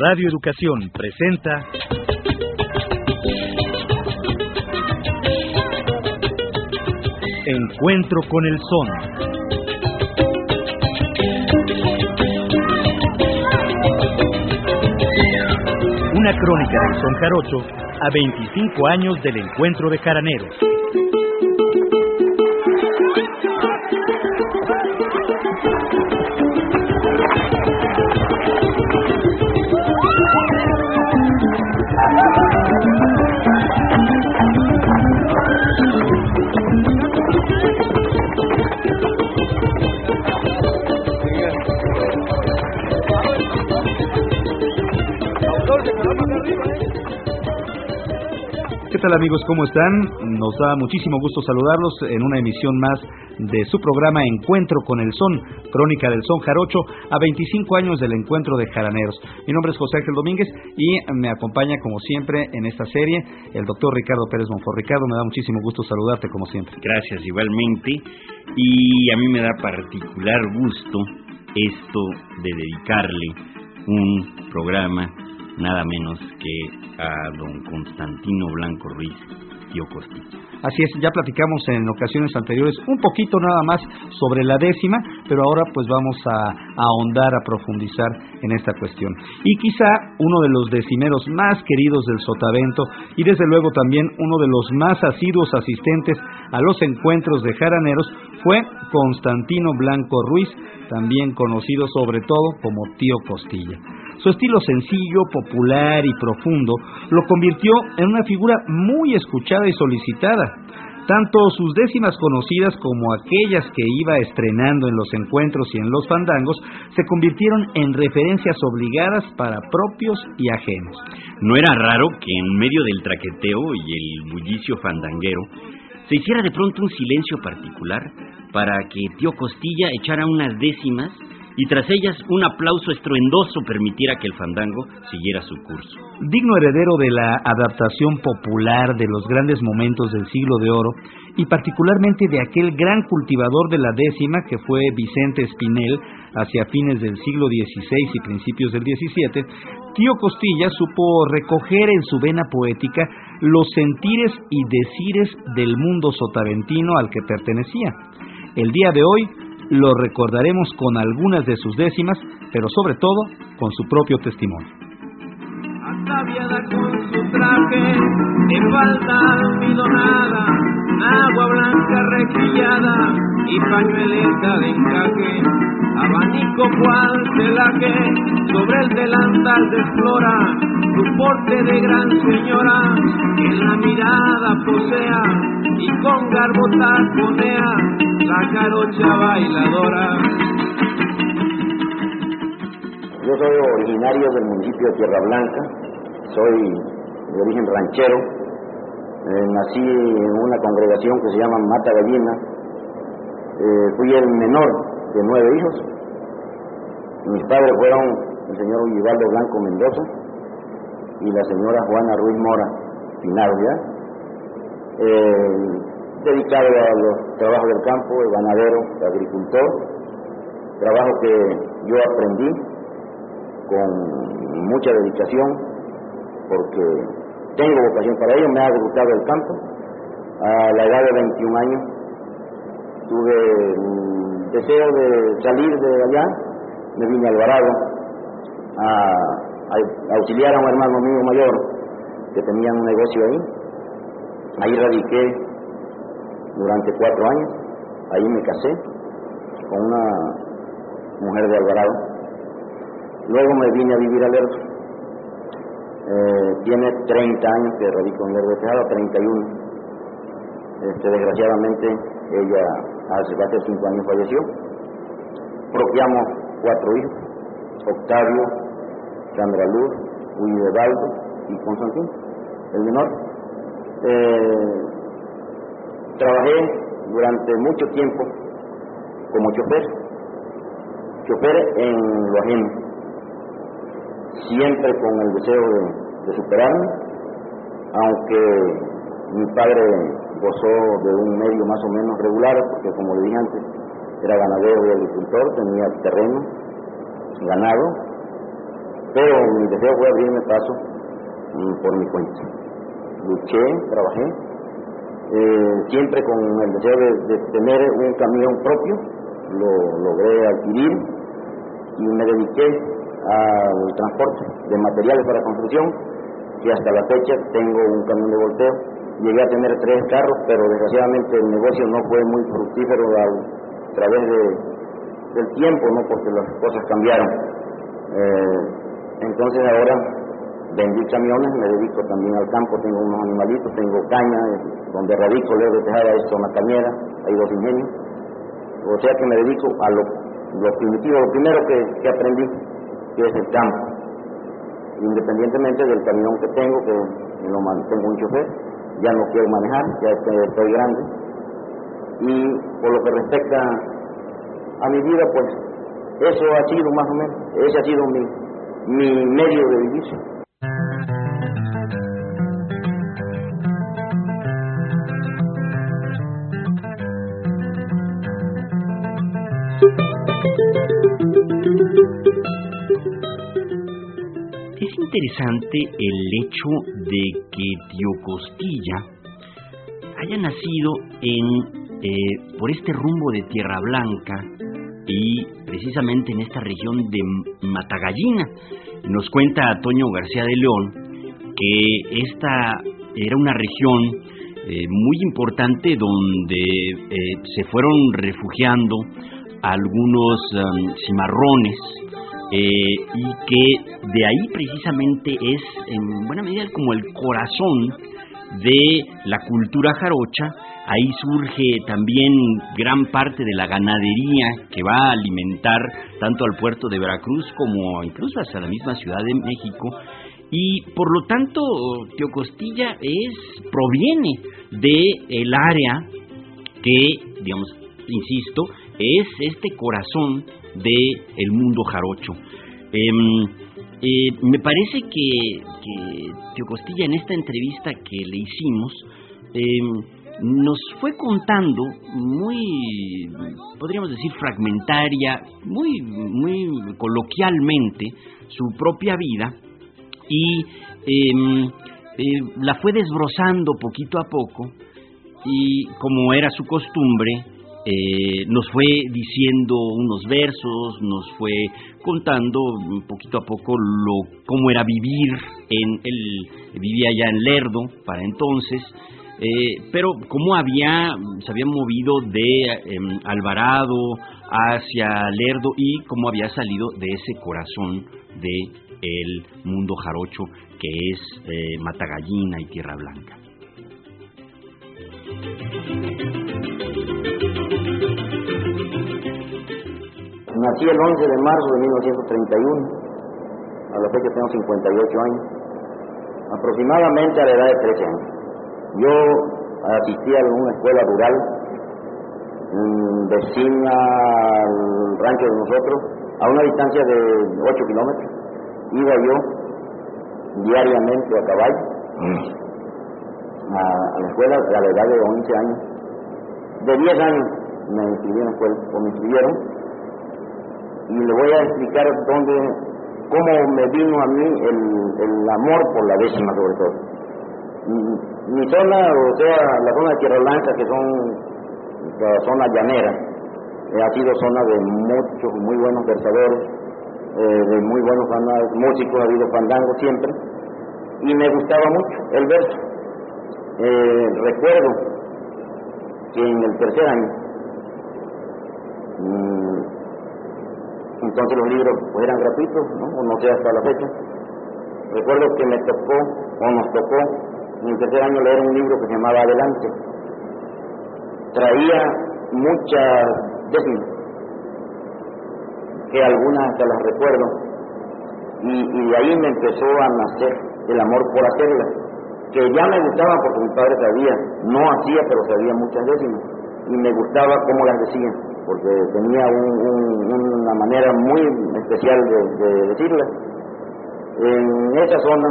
Radio Educación presenta Encuentro con el Son. Una crónica del Son Jarocho a 25 años del encuentro de jaraneros. Tal amigos? ¿Cómo están? Nos da muchísimo gusto saludarlos en una emisión más de su programa Encuentro con el Son, Crónica del Son Jarocho, a 25 años del encuentro de jaraneros. Mi nombre es José Ángel Domínguez y me acompaña como siempre en esta serie el doctor Ricardo Pérez Monfort. Ricardo, me da muchísimo gusto saludarte como siempre. Gracias, igualmente. Y a mí me da particular gusto esto de dedicarle un programa nada menos que a don Constantino Blanco Ruiz, Costilla. Así es, ya platicamos en ocasiones anteriores un poquito nada más sobre la décima, pero ahora pues vamos a, a ahondar, a profundizar en esta cuestión. Y quizá uno de los decimeros más queridos del Sotavento y desde luego también uno de los más asiduos asistentes a los encuentros de jaraneros fue Constantino Blanco Ruiz, también conocido sobre todo como tío Costilla. Su estilo sencillo, popular y profundo lo convirtió en una figura muy escuchada y solicitada. Tanto sus décimas conocidas como aquellas que iba estrenando en los encuentros y en los fandangos se convirtieron en referencias obligadas para propios y ajenos. No era raro que en medio del traqueteo y el bullicio fandanguero se hiciera de pronto un silencio particular para que tío Costilla echara unas décimas y tras ellas un aplauso estruendoso permitiera que el fandango siguiera su curso. Digno heredero de la adaptación popular de los grandes momentos del siglo de oro y particularmente de aquel gran cultivador de la décima que fue Vicente Espinel hacia fines del siglo XVI y principios del XVII, Tío Costilla supo recoger en su vena poética los sentires y decires del mundo sotaventino al que pertenecía. El día de hoy lo recordaremos con algunas de sus décimas, pero sobre todo con su propio testimonio. Traje de falda almidonada, agua blanca requillada y pañueleta de encaje, abanico cual celaje, sobre el delantal desflora su porte de gran señora, que en la mirada posea y con garbo taconea la carocha bailadora. Yo soy originario del municipio de Tierra Blanca, soy de origen ranchero, eh, nací en una congregación que se llama Mata Gallina, eh, fui el menor de nueve hijos, mis padres fueron el señor Ullivaldo Blanco Mendoza y la señora Juana Ruiz Mora Pinado, ¿ya? Eh, dedicado a los trabajos del campo, el ganadero, el agricultor, trabajo que yo aprendí con mucha dedicación porque tengo vocación para ello, me ha gustado el campo. A la edad de 21 años tuve el deseo de salir de allá, me vine a Alvarado a, a auxiliar a un hermano mío mayor que tenía un negocio ahí. Ahí radiqué durante cuatro años, ahí me casé con una mujer de Alvarado. Luego me vine a vivir a Lerdo. Eh, tiene 30 años que radico en Lerdo de Tejada, 31. Este, desgraciadamente ella hace más de 5 años falleció. Propiamos cuatro hijos, Octavio, Sandra Luz, Baldo y Constantino, el menor. Eh, trabajé durante mucho tiempo como chofer, chofer en lo ajeno, siempre con el deseo de, superarme, aunque mi padre gozó de un medio más o menos regular, porque como le dije antes, era ganadero y agricultor, tenía terreno, ganado, pero mi deseo fue abrirme paso mm, por mi cuenta. Luché, trabajé, eh, siempre con el deseo de, de tener un camión propio, lo logré adquirir y me dediqué al transporte de materiales para construcción, que hasta la fecha tengo un camión de volteo. Llegué a tener tres carros, pero desgraciadamente el negocio no fue muy fructífero a, través de, del tiempo, ¿no? porque las cosas cambiaron. Eh, entonces ahora vendí camiones, me dedico también al campo, tengo unos animalitos, tengo caña, eh, donde radico lejos de Tejada es una cañera, hay dos ingenios. O sea que me dedico a lo, lo primitivo, lo primero que aprendí, que es el campo. Independientemente del camión que tengo, que lo tengo un chofer, ya no quiero manejar, ya estoy grande. Y por lo que respecta a mi vida, pues eso ha sido más o menos, ese ha sido mi, mi medio de vivir. Interesante el hecho de que Tío Costilla haya nacido en eh, por este rumbo de Tierra Blanca y precisamente en esta región de Matagallina. Nos cuenta Toño García de León que esta era una región eh, muy importante donde eh, se fueron refugiando algunos um, cimarrones eh, y que de ahí precisamente es en buena medida como el corazón de la cultura jarocha. Ahí surge también gran parte de la ganadería que va a alimentar tanto al puerto de Veracruz como incluso hasta la misma Ciudad de México. Y por lo tanto, Tío Costilla es, proviene de el área que, digamos, insisto, es este corazón del el mundo jarocho. Em, eh, me parece que, que Costilla en esta entrevista que le hicimos eh, nos fue contando muy, podríamos decir, fragmentaria, muy, muy coloquialmente su propia vida y eh, eh, la fue desbrozando poquito a poco y como era su costumbre, eh, nos fue diciendo unos versos, nos fue contando poquito a poco lo cómo era vivir en él vivía ya en Lerdo para entonces eh, pero cómo había se había movido de em, Alvarado hacia Lerdo y cómo había salido de ese corazón de el mundo jarocho que es eh, Matagallina y Tierra Blanca. Nací el 11 de marzo de 1931, a la fecha tengo 58 años, aproximadamente a la edad de 13 años. Yo asistí a una escuela rural vecina al rancho de nosotros, a una distancia de 8 kilómetros. Iba yo diariamente a caballo a, a la escuela a la edad de 11 años. De 10 años me inscribí en la escuela, o me inscribieron, y le voy a explicar dónde, cómo me vino a mí el, el amor por la décima sobre todo. Mi, mi zona, o sea, la zona de Tierra Blanca, que son la zona llanera, eh, ha sido zona de muchos, muy buenos versadores, eh, de muy buenos músicos, ha habido fandango siempre, y me gustaba mucho el verso. Eh, recuerdo que en el tercer año, mm, entonces los libros eran gratuitos, ¿no? o no sé hasta la fecha. Recuerdo que me tocó, o nos tocó, en el tercer año leer un libro que se llamaba Adelante. Traía muchas décimas, que algunas hasta las recuerdo, y, de ahí me empezó a nacer el amor por hacerlas, que ya me gustaba porque mi padre sabía, no hacía, pero sabía muchas décimas, y me gustaba cómo las decía, porque tenía un- un- una manera muy especial de, de decirlas. En esa zona,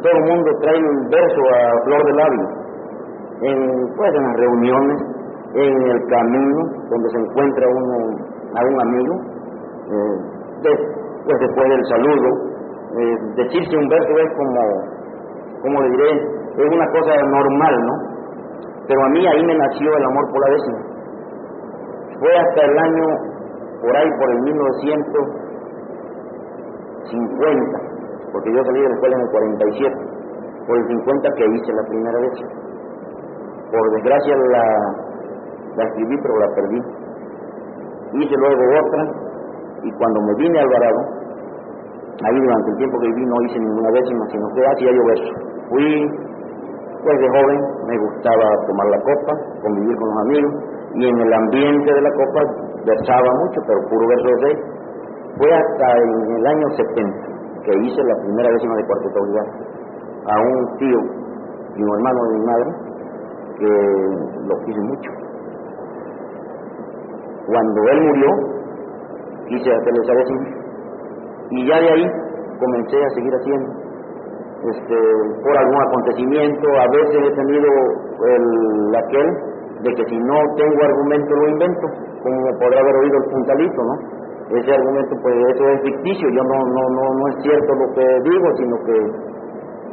todo el mundo trae un verso a flor de labio, en, pues en las reuniones, en el camino, donde se encuentra a un amigo, eh, de pues después del saludo, eh, decirse un verso es como, como le diré, es una cosa normal, ¿no? Pero a mí ahí me nació el amor por la décima. Fue hasta el año, por ahí, por el 1950, porque yo salí de la escuela en el 47, por el 50 que hice la primera vez. Por desgracia la, la escribí, pero la perdí. Hice luego otra, y cuando me vine a Alvarado, ahí durante el tiempo que viví no hice ninguna décima, sino que hacía yo verso. Fui, pues de joven, me gustaba tomar la copa, convivir con los amigos, y en el ambiente de la copa versaba mucho, pero puro verso de seis. Fue hasta en el año 70 que hice la primera décima de cuarteto a un tío un hermano de mi madre que lo quise mucho. Cuando él murió, quise hacerle esa décima y ya de ahí comencé a seguir haciendo. Este, por algún acontecimiento, a veces he tenido el, aquel de que si no tengo argumento lo invento, como podrá haber oído el puntalito, ¿no? Ese argumento, pues eso es ficticio, yo no, no, no, no es cierto lo que digo, sino que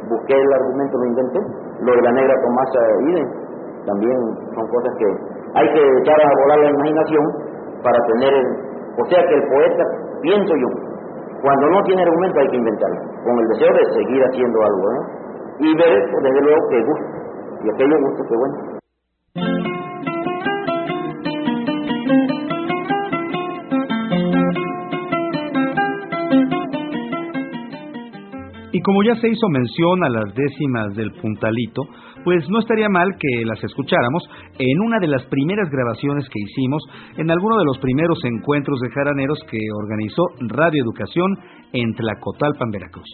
busqué el argumento, lo inventé. Lo de la negra Tomasa Iden, también son cosas que hay que echar a volar la imaginación para tener, o sea que el poeta, pienso yo, cuando no tiene argumento hay que inventarlo, con el deseo de seguir haciendo algo, ¿eh? Y ver, pues, desde luego, que gusta, y aquello gusta, que bueno. Como ya se hizo mención a las décimas del puntalito, pues no estaría mal que las escucháramos en una de las primeras grabaciones que hicimos en alguno de los primeros encuentros de jaraneros que organizó Radio Educación en Tlacotalpan, Veracruz.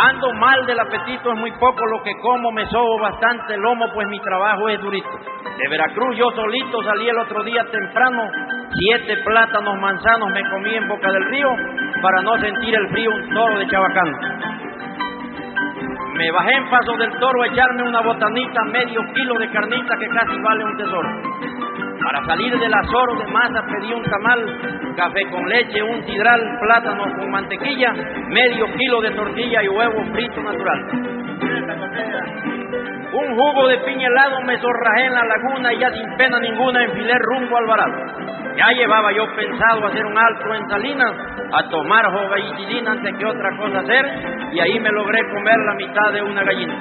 Ando mal del apetito, es muy poco lo que como, me sobo bastante lomo, pues mi trabajo es durito. De Veracruz yo solito salí el otro día temprano, siete plátanos manzanos me comí en Boca del Río para no sentir el frío un toro de Chabacán. Me bajé en Paso del Toro a echarme una botanita, medio kilo de carnita que casi vale un tesoro. Para salir del azoro de masa pedí un tamal, café con leche, un sidral, plátano con mantequilla, medio kilo de tortilla y huevo frito natural. Un jugo de piña helado me zorrajé en la laguna y ya sin pena ninguna enfilé rumbo al Alvarado. Ya llevaba yo pensado hacer un alto en Salinas, a tomar joveitidina antes que otra cosa hacer, y ahí me logré comer la mitad de una gallina.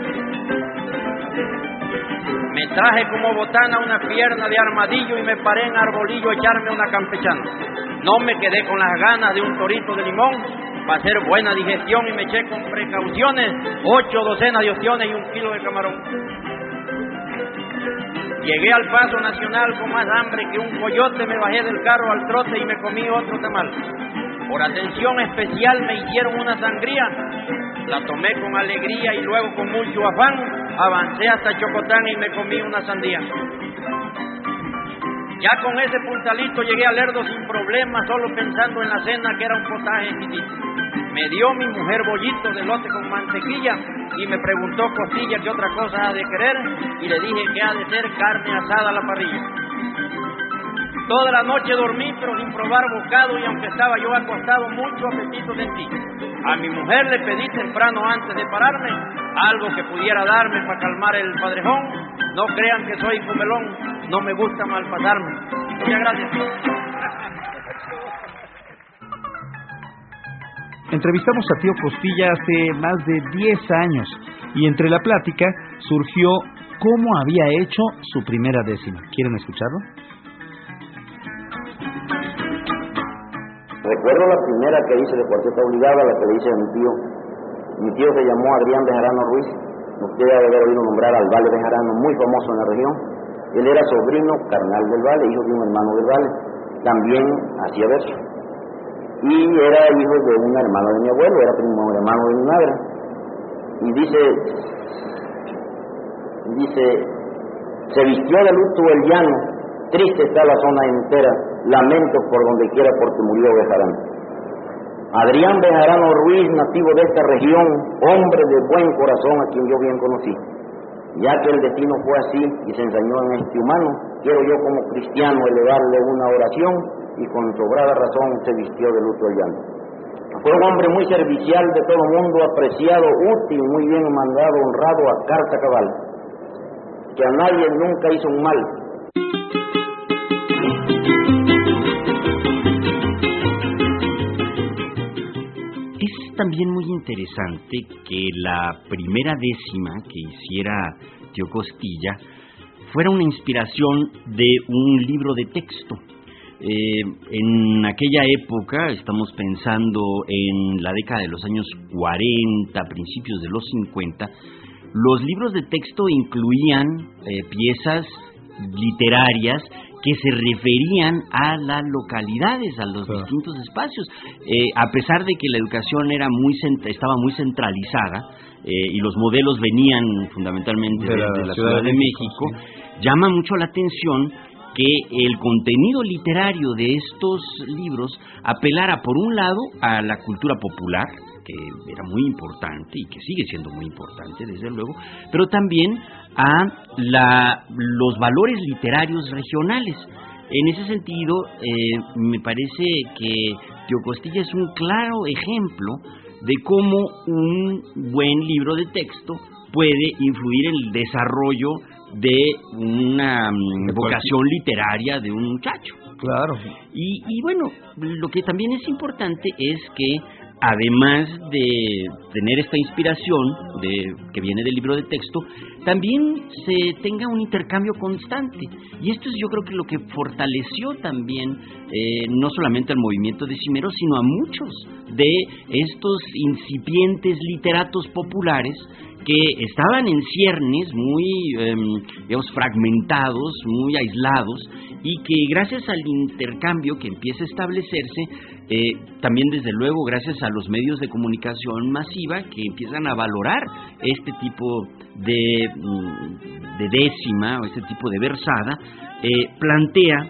Me traje como botana una pierna de armadillo y me paré en arbolillo a echarme una campechana. No me quedé con las ganas de un torito de limón para hacer buena digestión y me eché con precauciones ocho docenas de opciones y un kilo de camarón. Llegué al paso nacional con más hambre que un coyote, me bajé del carro al trote y me comí otro tamal. Por atención especial me hicieron una sangría, la tomé con alegría y luego con mucho afán avancé hasta Chocotán y me comí una sandía. Ya con ese puntalito llegué a Lerdo sin problema, solo pensando en la cena que era un potaje exquisito. Me dio mi mujer bollito de lote con mantequilla y me preguntó costilla qué otra cosa ha de querer y le dije que ha de ser carne asada a la parrilla. Toda la noche dormí, pero sin probar bocado, y aunque estaba yo acostado, mucho apetito sentí. A mi mujer le pedí temprano antes de pararme algo que pudiera darme para calmar el padrejón. No crean que soy comelón, no me gusta malpasarme. Muchas gracias. Entrevistamos a Tío Costilla hace más de 10 años y entre la plática surgió cómo había hecho su primera décima. ¿Quieren escucharlo? Recuerdo la primera que hice de cuarteta obligada, la que le hice a mi tío. Mi tío se llamó Adrián Bejarano Ruiz. Usted ha de haber oído nombrar al Vale Bejarano, muy famoso en la región. Él era sobrino carnal del Vale, hijo de un hermano del Vale. También hacía verso. Y era hijo de un hermano de mi abuelo, era primo hermano de mi madre. Y dice, dice, se vistió de luto el llano, triste está la zona entera, lamento por donde quiera porque murió Bejarano. Adrián Bejarano Ruiz, nativo de esta región, hombre de buen corazón a quien yo bien conocí. Ya que el destino fue así y se ensañó en este humano, quiero yo como cristiano elevarle una oración y con sobrada razón se vistió de luto el llanto. Fue un hombre muy servicial de todo mundo, apreciado, útil, muy bien mandado, honrado a carta cabal, que a nadie nunca hizo un mal, también muy interesante que la primera décima que hiciera Tío Costilla fuera una inspiración de un libro de texto. Eh, en aquella época, estamos pensando en la década de los años 40, principios de los 50, los libros de texto incluían eh, piezas literarias que se referían a las localidades, a los distintos espacios. Eh, a pesar de que la educación era muy estaba muy centralizada eh, y los modelos venían fundamentalmente de, la, Ciudad, de México, llama mucho la atención que el contenido literario de estos libros apelara por un lado a la cultura popular, que era muy importante y que sigue siendo muy importante, desde luego, pero también a la, los valores literarios regionales. En ese sentido, eh, me parece que Tío Costilla es un claro ejemplo de cómo un buen libro de texto puede influir en el desarrollo de una mm, vocación literaria de un muchacho. Claro. Y, y bueno, lo que también es importante es que además de tener esta inspiración de, que viene del libro de texto, también se tenga un intercambio constante. Y esto es yo creo que lo que fortaleció también eh, no solamente al movimiento de Cimero, sino a muchos de estos incipientes literatos populares que estaban en ciernes muy, em, digamos, fragmentados, muy aislados, y que gracias al intercambio que empieza a establecerse, eh, también desde luego gracias a los medios de comunicación masiva que empiezan a valorar este tipo de, de décima o este tipo de versada, eh, plantea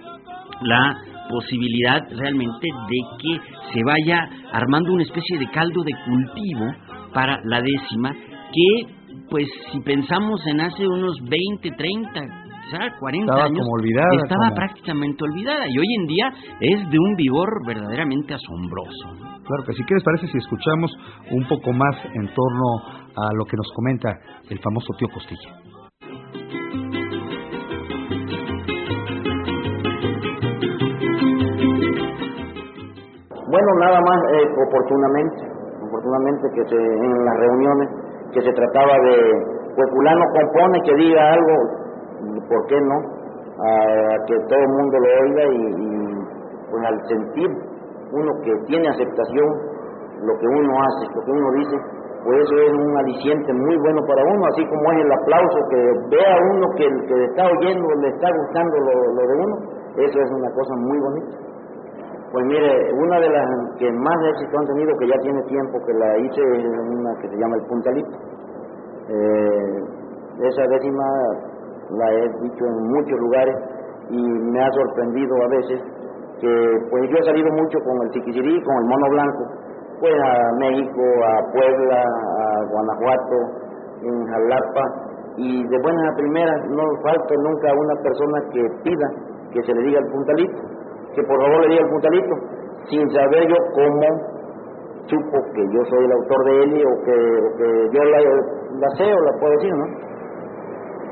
la posibilidad realmente de que se vaya armando una especie de caldo de cultivo para la décima que pues si pensamos en hace unos 20, 30, quizá 40 años, estaba prácticamente olvidada y hoy en día es de un vigor verdaderamente asombroso. Claro que sí. ¿Qué les parece si escuchamos un poco más en torno a lo que nos comenta el famoso tío Costilla? Bueno, nada más eh, oportunamente, oportunamente que se, en las reuniones que se trataba de, pues fulano compone que diga algo, ¿por qué no? A, que todo el mundo lo oiga y, pues al sentir uno que tiene aceptación, lo que uno hace, lo que uno dice, pues eso es un aliciente muy bueno para uno, así como es el aplauso que vea uno que el que está oyendo le está gustando lo, de uno, eso es una cosa muy bonita. Pues mire, una de las que más éxito han tenido, que ya tiene tiempo que la hice, es una que se llama El Puntalito. Eh, esa décima la he dicho en muchos lugares y me ha sorprendido a veces que pues yo he salido mucho con el Chiquisirí, con el Mono Blanco, pues a México, a Puebla, a Guanajuato, en Jalapa, y de buenas a primeras no falta nunca una persona que pida que se le diga el puntalito que por favor le diga el puntalito, sin saber yo cómo supo que yo soy el autor de él o que, yo la, la, sé o la puedo decir, ¿no?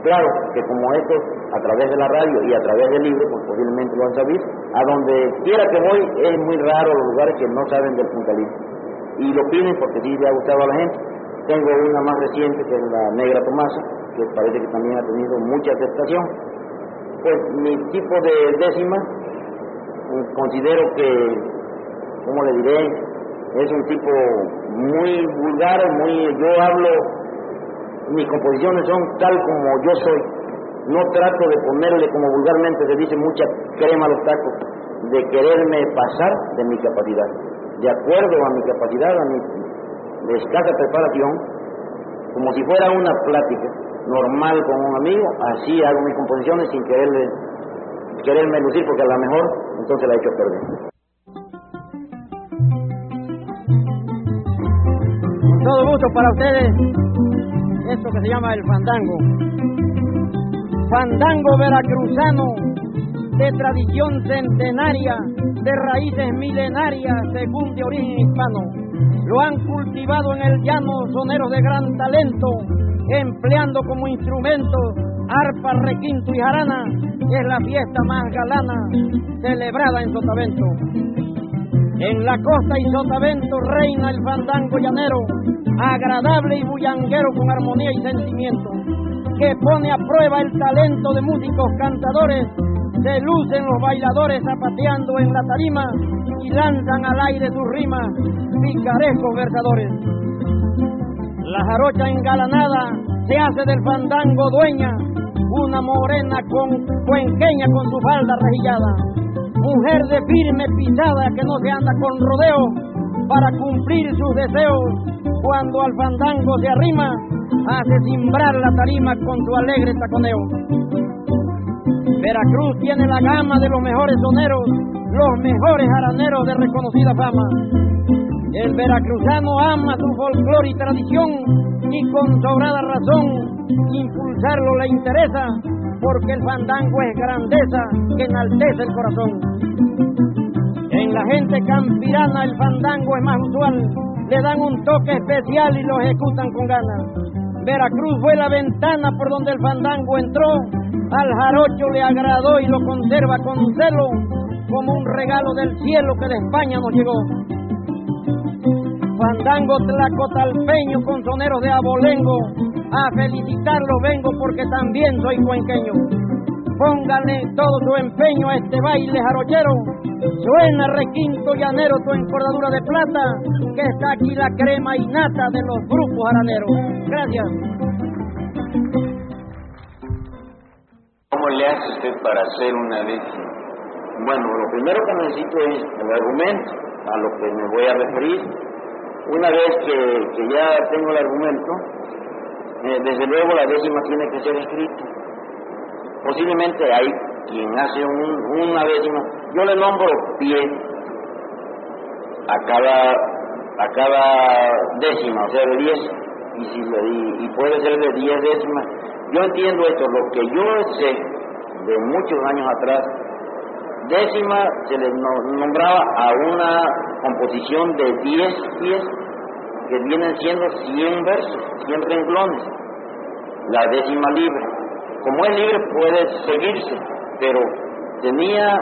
Claro que como esto, a través de la radio y a través del libro, pues posiblemente lo han sabido, a donde quiera que voy es muy raro los lugares que no saben del puntalito. Y lo piden porque sí le ha gustado a la gente. Tengo una más reciente que es la Negra Tomasa, que parece que también ha tenido mucha aceptación. Pues mi tipo de décima considero que, como le diré, es un tipo muy vulgar, muy, yo hablo, mis composiciones son tal como yo soy, no trato de ponerle como vulgarmente se dice mucha crema a los tacos, de quererme pasar de mi capacidad, de acuerdo a mi capacidad, a mi escasa preparación, como si fuera una plática normal con un amigo, así hago mis composiciones sin quererle quererme lucir porque a lo mejor entonces la he hecho perder. Todo gusto para ustedes. esto que se llama el fandango. Fandango veracruzano de tradición centenaria, de raíces milenarias, según de origen hispano. Lo han cultivado en el llano soneros de gran talento, empleando como instrumento arpa, requinto y jarana, es la fiesta más galana celebrada en Sotavento. En la costa y Sotavento reina el fandango llanero, agradable y bullanguero con armonía y sentimiento, que pone a prueba el talento de músicos cantadores, se lucen los bailadores zapateando en la tarima y lanzan al aire sus rimas, picarescos versadores. La jarocha engalanada se hace del fandango dueña, una morena con cuenqueña con su falda rejillada, mujer de firme pisada que no se anda con rodeo para cumplir sus deseos, cuando al fandango se arrima, hace simbrar la tarima con su alegre taconeo. Veracruz tiene la gama de los mejores soneros, los mejores araneros de reconocida fama. El veracruzano ama su folclore y tradición y con sobrada razón impulsarlo le interesa, porque el fandango es grandeza que enaltece el corazón. En la gente campirana el fandango es más usual, le dan un toque especial y lo ejecutan con ganas. Veracruz fue la ventana por donde el fandango entró, al jarocho le agradó y lo conserva con celo, como un regalo del cielo que de España nos llegó. Fandango tlacotalpeño con soneros de abolengo, a felicitarlo vengo porque también soy cuenqueño. Póngale todo su empeño a este baile jarochero. Suena requinto llanero tu encordadura de plata, que está aquí la crema innata de los grupos jaraneros. Gracias. ¿Cómo le hace usted para hacer una décima? Bueno, lo primero que necesito es el argumento a lo que me voy a referir. Una vez que, que ya tengo el argumento, eh, desde luego la décima tiene que ser escrita. Posiblemente hay quien hace una décima, yo le nombro pie a cada, a cada décima, o sea, de diez, y, si y, puede ser de diez décimas. Yo entiendo esto, lo que yo sé de muchos años atrás, décima se le nombraba a una composición de diez pies que vienen siendo 100 versos, 100 renglones, la décima libre. Como es libre puede seguirse, pero tenía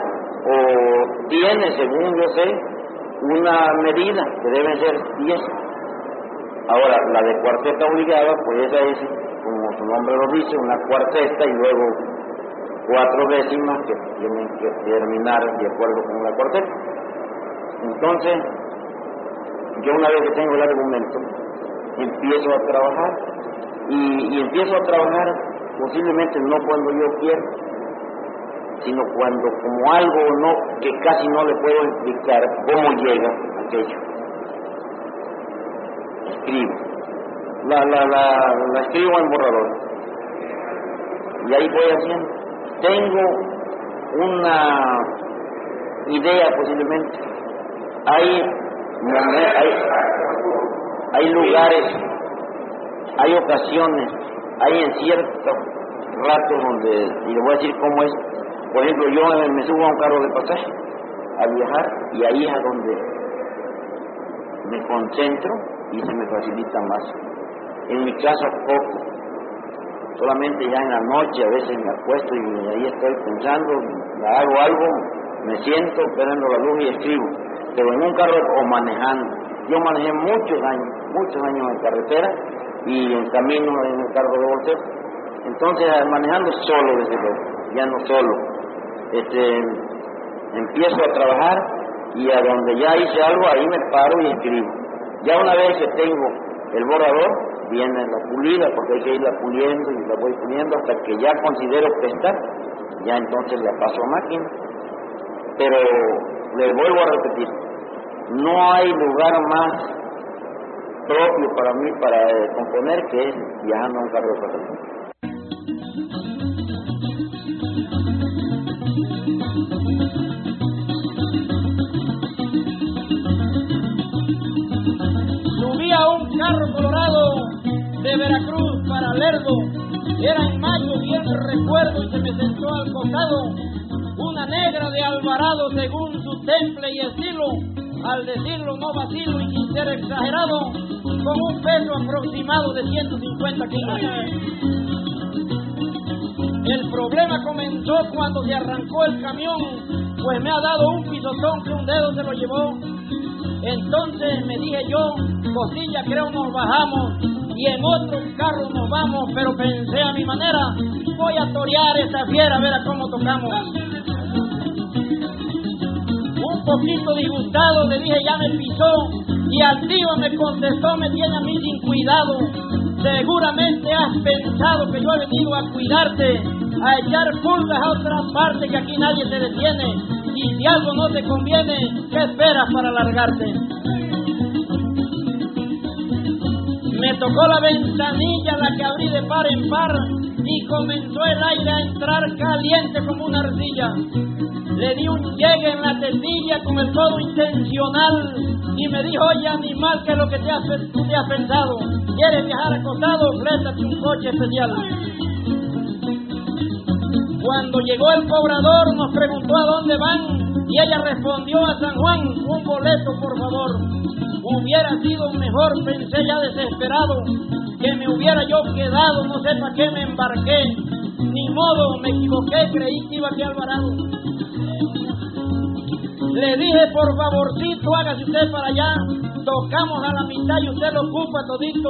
o tiene, según yo sé, una medida que deben ser 10. Ahora, la de cuarteta obligada, pues esa es, su nombre lo dice, una cuarteta y luego cuatro décimas que tienen que terminar de acuerdo con la cuarteta. Entonces, yo una vez que tengo el argumento, empiezo a trabajar y, empiezo a trabajar posiblemente no cuando yo quiero, sino cuando como algo no que casi no le puedo explicar cómo llega aquello. Escribo. La, la, la, la escribo en borrador. Y ahí voy haciendo. Tengo una idea posiblemente. Hay hay, hay lugares, hay ocasiones, hay en ciertos ratos donde, y le voy a decir cómo es, por ejemplo, yo me subo a un carro de pasaje a viajar y ahí es donde me concentro y se me facilita más. En mi casa poco, solamente ya en la noche a veces me acuesto y ahí estoy pensando, hago algo, me siento, esperando la luz y escribo pero en un carro o manejando. Yo manejé muchos años, muchos años en carretera y en camino en el carro de volteo. Entonces, manejando solo, desde luego, ya no solo. Este, empiezo a trabajar y a donde ya hice algo, ahí me paro y escribo. Ya una vez que tengo el borrador, viene la pulida, porque hay que irla puliendo y la voy puliendo hasta que ya considero que está, ya entonces la paso a máquina. Pero le vuelvo a repetir, no hay lugar más propio para mí para componer que es viajando en carro de Era en mayo, bien recuerdo, y se me sentó al costado una negra de Alvarado según su temple y estilo. Al decirlo no vacilo y sin ser exagerado, con un peso aproximado de 150 kilos. El problema comenzó cuando se arrancó el camión, pues me ha dado un pisotón que un dedo se lo llevó. Entonces me dije yo, cosilla creo nos bajamos y en otro carro nos vamos, pero pensé a mi manera, voy a torear esta fiera a ver a cómo tocamos. Un poquito disgustado le dije ya me pisó y activa me contestó me tiene a mí sin cuidado. Seguramente has pensado que yo he venido a cuidarte, a echar pulgas a otra parte que aquí nadie te detiene. Y si algo no te conviene, ¿qué esperas para largarte? Me tocó la ventanilla, la que abrí de par en par, y comenzó el aire a entrar caliente como una arcilla. Le di un llegue en la tetilla con el codo intencional y me dijo, oye animal, ¿qué es lo que te has, pensado? ¿Quieres viajar acostado? Préstate un coche especial. Cuando llegó el cobrador nos preguntó a dónde van y ella respondió a San Juan, un boleto por favor. Hubiera sido mejor, pensé ya desesperado, que me hubiera yo quedado, no sé para qué me embarqué. Ni modo, me equivoqué, creí que iba aquí Alvarado. Le dije, por favorcito, hágase usted para allá. Tocamos a la mitad y usted lo ocupa todito.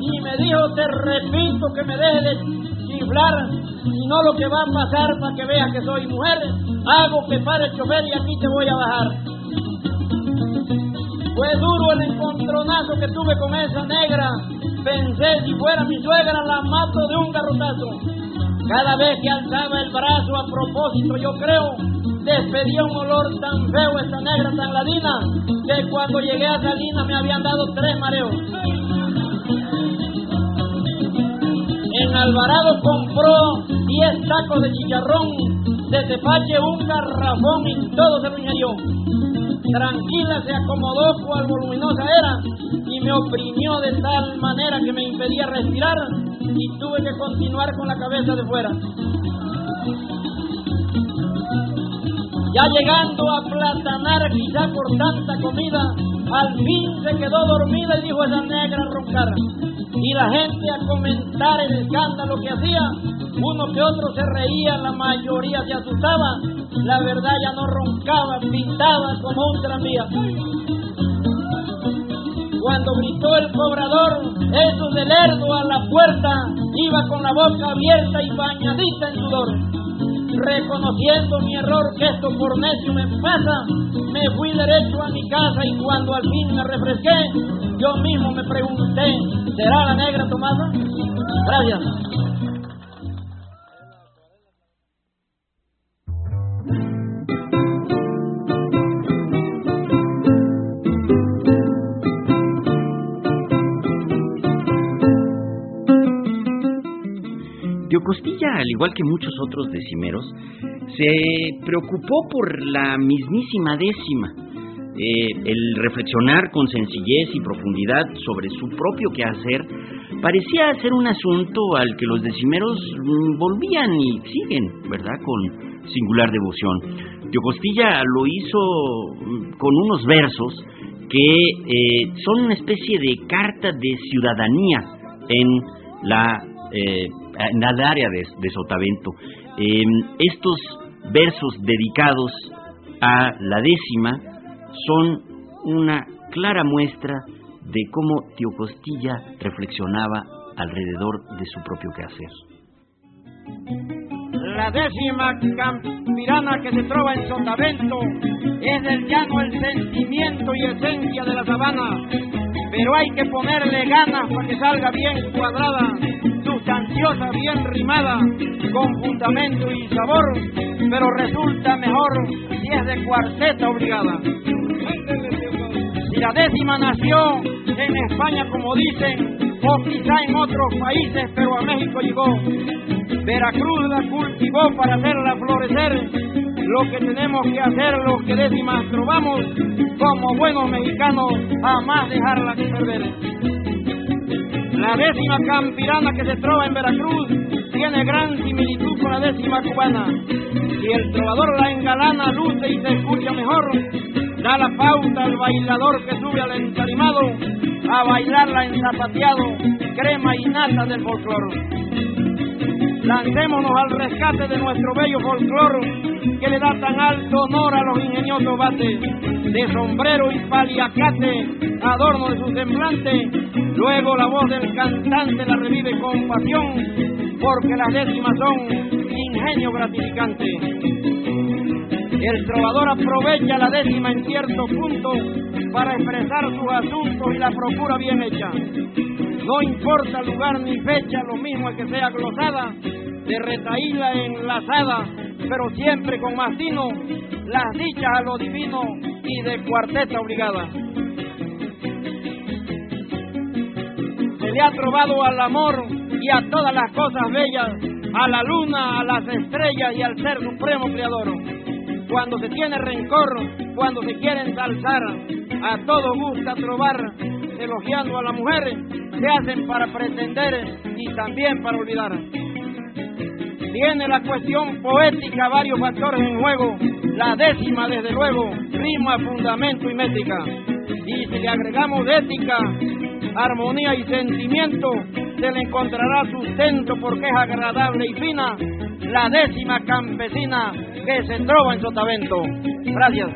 Y me dijo, te repito, que me deje de chiflar. Si no, lo que va a pasar para que veas que soy mujer, hago que pare el chofer y aquí te voy a bajar. Fue duro el encontronazo que tuve con esa negra. Pensé, si fuera mi suegra, la mato de un garrotazo. Cada vez que alzaba el brazo a propósito, yo creo, despedía un olor tan feo esta negra tan ladina, que cuando llegué a Salina me habían dado tres mareos. En Alvarado compró 10 tacos de chicharrón, de tepache un garrafón y todo se ingirió. Tranquila se acomodó cual voluminosa era y me oprimió de tal manera que me impedía respirar y tuve que continuar con la cabeza de fuera. Ya llegando a platanar quizá por tanta comida, al fin se quedó dormida y dijo esa negra roncar. Y la gente a comentar el escándalo que hacía, uno que otro se reía, la mayoría se asustaba, la verdad ya no roncaba, pintaba como un tranvía. Cuando gritó el cobrador, eso del lerdo a la puerta, iba con la boca abierta y bañadita en sudor. Reconociendo mi error, que esto por necio me pasa, me fui derecho a mi casa y cuando al fin me refresqué, yo mismo me pregunté, ¿será la negra Tomasa? Gracias. Costilla, al igual que muchos otros decimeros, se preocupó por la mismísima décima. Eh, el reflexionar con sencillez y profundidad sobre su propio quehacer parecía ser un asunto al que los decimeros mm, volvían y siguen, ¿verdad?, con singular devoción. Costilla lo hizo mm, con unos versos que eh, son una especie de carta de ciudadanía en la eh, en el área de, de Sotavento. Eh, estos versos dedicados a la décima son una clara muestra de cómo Tío Costilla reflexionaba alrededor de su propio quehacer. La décima campirana que se trova en Sotavento es del llano el sentimiento y esencia de la sabana, pero hay que ponerle ganas para que salga bien cuadrada, sustanciosa, bien rimada, con fundamento y sabor, pero resulta mejor si es de cuarteta obligada. Si la décima nació en España, como dicen, o quizá en otros países, pero a México llegó. Veracruz la cultivó para hacerla florecer. Lo que tenemos que hacer, los que décimas trovamos, como buenos mexicanos, jamás dejarla perder. La décima campirana que se trova en Veracruz tiene gran similitud con la décima cubana. Si el trovador la engalana, luce y se escucha mejor, da la pauta al bailador que sube al entarimado a bailarla en zapateado, crema y nata del folclore. Lancémonos al rescate de nuestro bello folclor que le da tan alto honor a los ingeniosos bates, de sombrero y paliacate, adorno de su semblante. Luego la voz del cantante la revive con pasión, porque las décimas son ingenio gratificante. El trovador aprovecha la décima en cierto punto para expresar sus asuntos y la procura bien hecha. No importa lugar ni fecha, lo mismo es que sea glosada, de retaíla enlazada, pero siempre con mastino, las dichas a lo divino y de cuarteta obligada. Se le ha trovado al amor y a todas las cosas bellas, a la luna, a las estrellas y al ser supremo creador. Cuando se tiene rencor, cuando se quiere ensalzar, a todo gusta trobar, elogiando a la mujer, se hacen para pretender y también para olvidar. Tiene la cuestión poética varios factores en juego, la décima desde luego, rima, fundamento y métrica. Y si le agregamos ética, armonía y sentimiento, se le encontrará sustento porque es agradable y fina la décima campesina que se trova en Sotavento. Gracias.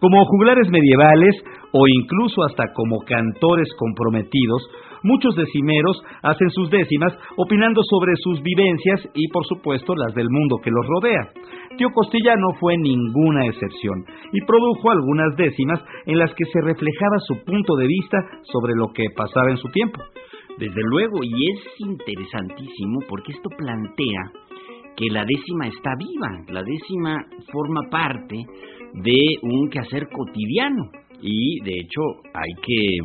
Como juglares medievales o incluso hasta como cantores comprometidos, muchos decimeros hacen sus décimas opinando sobre sus vivencias y por supuesto las del mundo que los rodea. Tío Costilla no fue ninguna excepción y produjo algunas décimas en las que se reflejaba su punto de vista sobre lo que pasaba en su tiempo. Desde luego, y es interesantísimo porque esto plantea que la décima está viva, la décima forma parte de un quehacer cotidiano y de hecho hay que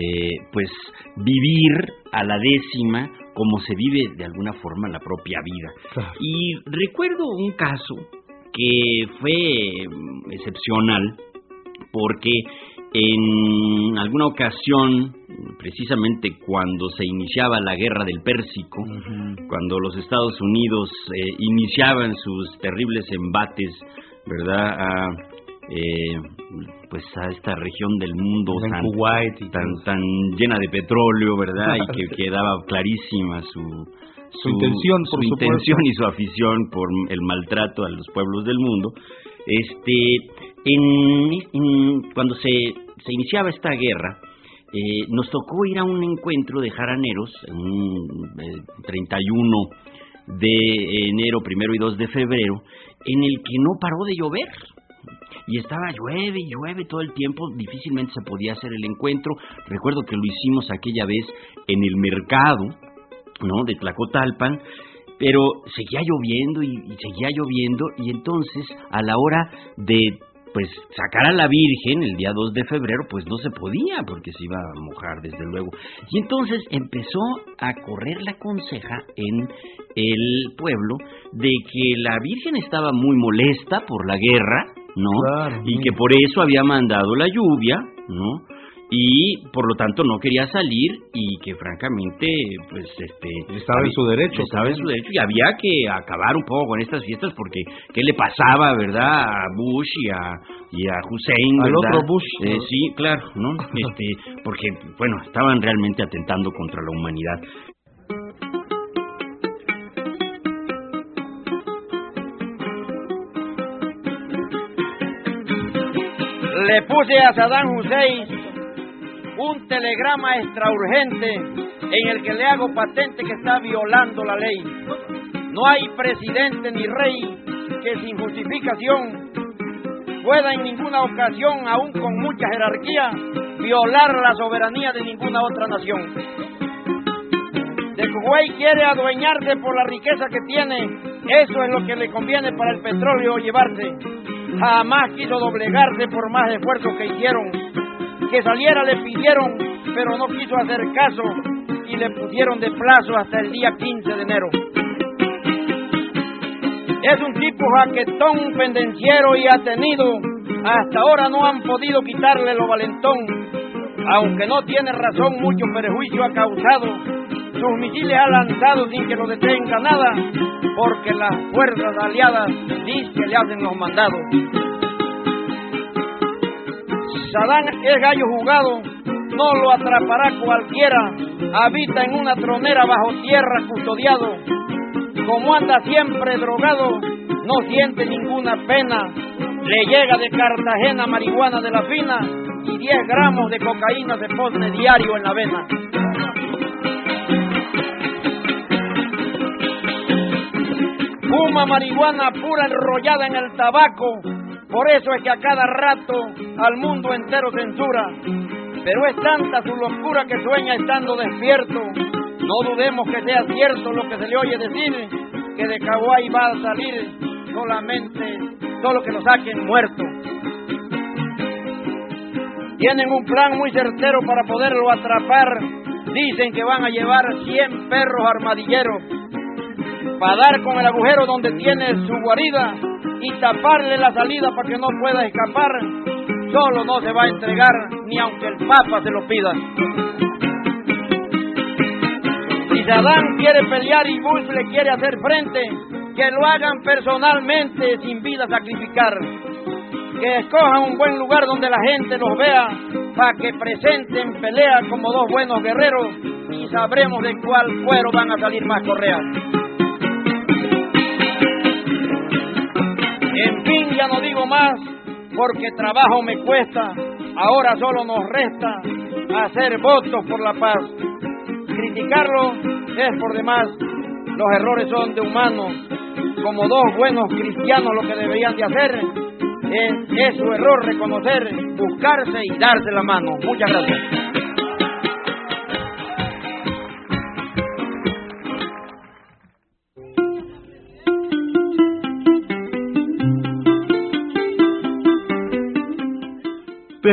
eh, pues vivir a la décima como se vive de alguna forma la propia vida. Y recuerdo un caso que fue mm, excepcional porque en alguna ocasión, precisamente cuando se iniciaba la guerra del Pérsico, cuando los Estados Unidos eh, iniciaban sus terribles embates, ¿verdad? A, eh, pues a esta región del mundo tan, tan, tan llena de petróleo, ¿verdad? y que quedaba clarísima su, su, intención, su intención y su afición por el maltrato a los pueblos del mundo. Este, en, cuando se, se, iniciaba esta guerra, eh, nos tocó ir a un encuentro de jaraneros, en 31 de enero, primero y 2 de febrero, en el que no paró de llover. Y estaba llueve y llueve todo el tiempo, difícilmente se podía hacer el encuentro. Recuerdo que lo hicimos aquella vez en el mercado, ¿no? De Tlacotalpan, pero seguía lloviendo y seguía lloviendo y entonces a la hora de pues sacar a la Virgen el día 2 de febrero, pues no se podía porque se iba a mojar desde luego. Y entonces empezó a correr la conseja en el pueblo de que la Virgen estaba muy molesta por la guerra, ¿no? y que por eso había mandado la lluvia, ¿no? Y por lo tanto no quería salir y que francamente pues este estaba en su derecho estaba en su derecho y había que acabar un poco con estas fiestas porque qué le pasaba verdad a Bush y a y a Hussein al otro Bush eh, sí claro no este porque bueno estaban realmente atentando contra la humanidad. Le puse a Saddam Hussein un telegrama extra urgente en el que le hago patente que está violando la ley. No hay presidente ni rey que sin justificación pueda en ninguna ocasión, aun con mucha jerarquía, violar la soberanía de ninguna otra nación. De Kuwait quiere adueñarse por la riqueza que tiene, eso es lo que le conviene para el petróleo llevarse. Jamás quiso doblegarse por más esfuerzos que hicieron que saliera le pidieron, pero no quiso hacer caso y le pusieron de plazo hasta el día 15 de enero. Es un tipo jaquetón, pendenciero y atenido. Hasta ahora no han podido quitarle lo valentón. Aunque no tiene razón, mucho perjuicio ha causado. sus misiles ha lanzado sin que lo detenga nada, porque las fuerzas aliadas dicen que le hacen los mandados. Sadán es gallo jugado, no lo atrapará cualquiera, habita en una tronera bajo tierra custodiado, como anda siempre drogado, no siente ninguna pena, le llega de Cartagena marihuana de la fina y 10 gramos de cocaína se pone diario en la vena. Fuma marihuana pura enrollada en el tabaco, por eso es que a cada rato al mundo entero censura. Pero es tanta su locura que sueña estando despierto. No dudemos que sea cierto lo que se le oye decir, que de Caguay va a salir solamente, solo que lo saquen muerto. Tienen un plan muy certero para poderlo atrapar. Dicen que van a llevar 100 perros armadilleros para dar con el agujero donde tiene su guarida y taparle la salida para que no pueda escapar. Solo no se va a entregar ni aunque el Papa se lo pida. Si Sadán quiere pelear y Bush le quiere hacer frente, que lo hagan personalmente sin vida sacrificar. Que escojan un buen lugar donde la gente los vea para que presenten pelea como dos buenos guerreros y sabremos de cuál cuero van a salir más correas. En fin, ya no digo más porque trabajo me cuesta. Ahora solo nos resta hacer votos por la paz. Criticarlo es por demás. Los errores son de humanos. Como dos buenos cristianos lo que deberían de hacer es, su error reconocer, buscarse y darse la mano. Muchas gracias.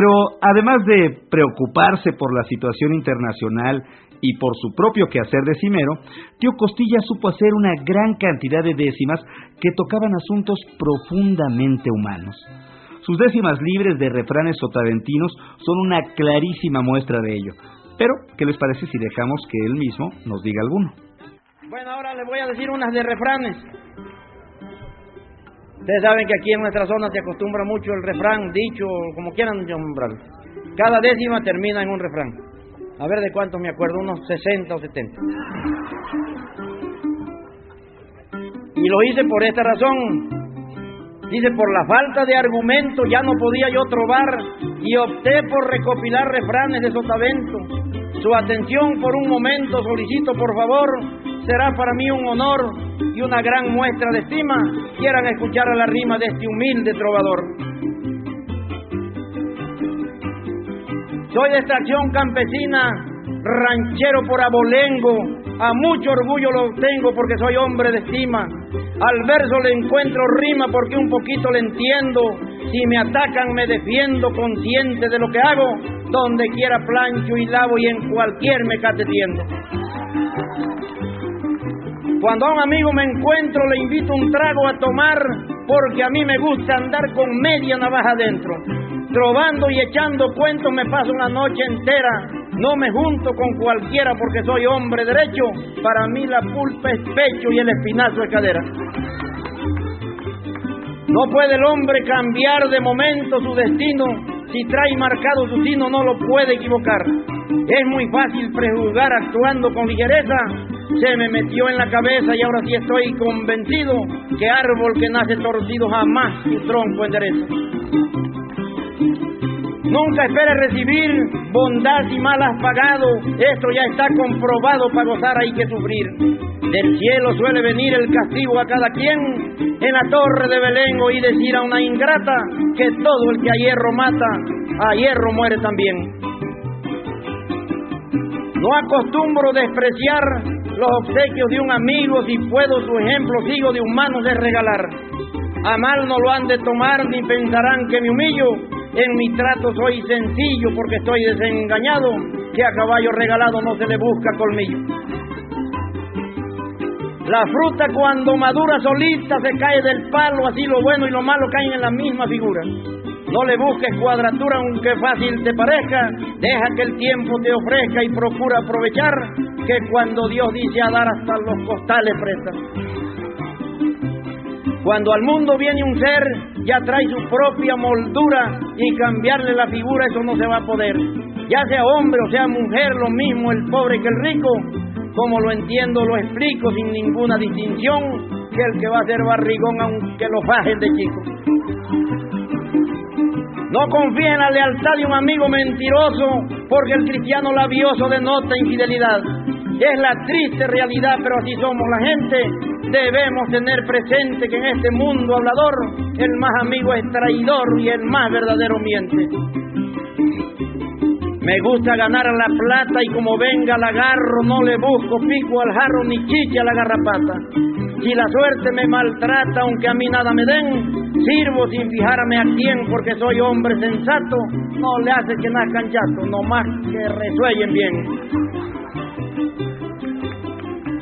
Pero además de preocuparse por la situación internacional y por su propio quehacer decimero, Tío Costilla supo hacer una gran cantidad de décimas que tocaban asuntos profundamente humanos. Sus décimas libres de refranes sotaventinos son una clarísima muestra de ello. Pero, ¿qué les parece si dejamos que él mismo nos diga alguno? Bueno, ahora les voy a decir unas de refranes. Ustedes saben que aquí en nuestra zona se acostumbra mucho el refrán, dicho, como quieran nombrarlo. Cada décima termina en un refrán. A ver de cuántos me acuerdo, unos 60 o 70. Y lo hice por esta razón. Dice, por la falta de argumento ya no podía yo trobar y opté por recopilar refranes de Sotavento. Su atención por un momento solicito por favor, será para mí un honor y una gran muestra de estima quieran escuchar a la rima de este humilde trovador. Soy de extracción campesina, ranchero por abolengo, a mucho orgullo lo tengo porque soy hombre de estima. Al verso le encuentro rima porque un poquito le entiendo. Si me atacan me defiendo consciente de lo que hago, donde quiera plancho y lavo y en cualquier me catetiendo. Cuando a un amigo me encuentro le invito un trago a tomar porque a mí me gusta andar con media navaja adentro. Trovando y echando cuentos me paso una noche entera. No me junto con cualquiera porque soy hombre derecho. Para mí la pulpa es pecho y el espinazo es cadera. No puede el hombre cambiar de momento su destino. Si trae marcado su sino no lo puede equivocar. Es muy fácil prejuzgar actuando con ligereza. Se me metió en la cabeza y ahora sí estoy convencido que árbol que nace torcido jamás su tronco endereza. Nunca espere recibir bondad y mal has pagado. Esto ya está comprobado, para gozar hay que sufrir. Del cielo suele venir el castigo a cada quien. En la torre de Belén oí decir a una ingrata que todo el que a hierro mata, a hierro muere también. No acostumbro despreciar los obsequios de un amigo, si puedo su ejemplo sigo de humanos de regalar. A mal no lo han de tomar ni pensarán que me humillo. En mi trato soy sencillo porque estoy desengañado, que a caballo regalado no se le busca colmillo. La fruta cuando madura solita se cae del palo, así lo bueno y lo malo caen en la misma figura. No le busques cuadratura aunque fácil te parezca, deja que el tiempo te ofrezca y procura aprovechar que cuando Dios dice a dar hasta los costales presta. Cuando al mundo viene un ser, ya trae su propia moldura y cambiarle la figura eso no se va a poder. Ya sea hombre o sea mujer, lo mismo el pobre que el rico, como lo entiendo lo explico sin ninguna distinción, que el que va a ser barrigón aunque lo bajen de chico. No confía en la lealtad de un amigo mentiroso, porque el cristiano labioso denota infidelidad. Es la triste realidad, pero así somos la gente. Debemos tener presente que en este mundo hablador, el más amigo es traidor y el más verdadero miente. Me gusta ganar la plata y como venga la agarro, no le busco pico al jarro ni chicha a la garrapata. Si la suerte me maltrata, aunque a mí nada me den, sirvo sin fijarme a quién, porque soy hombre sensato, no le hace que nazcan chato, no más que resuellen bien.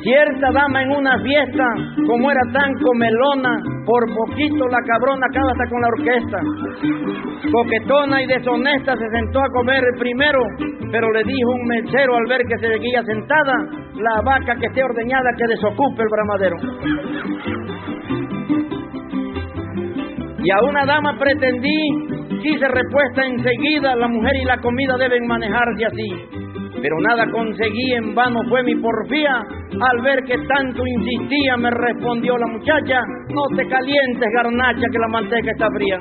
Cierta dama en una fiesta, como era tan comelona, por poquito la cabrona acaba hasta con la orquesta. Coquetona y deshonesta se sentó a comer primero, pero le dijo un mesero al ver que se veía sentada, la vaca que esté ordeñada que desocupe el bramadero. Y a una dama pretendí, quise respuesta enseguida, la mujer y la comida deben manejarse así pero nada conseguí, en vano fue mi porfía. Al ver que tanto insistía, me respondió la muchacha, no te calientes, garnacha, que la manteca está fría.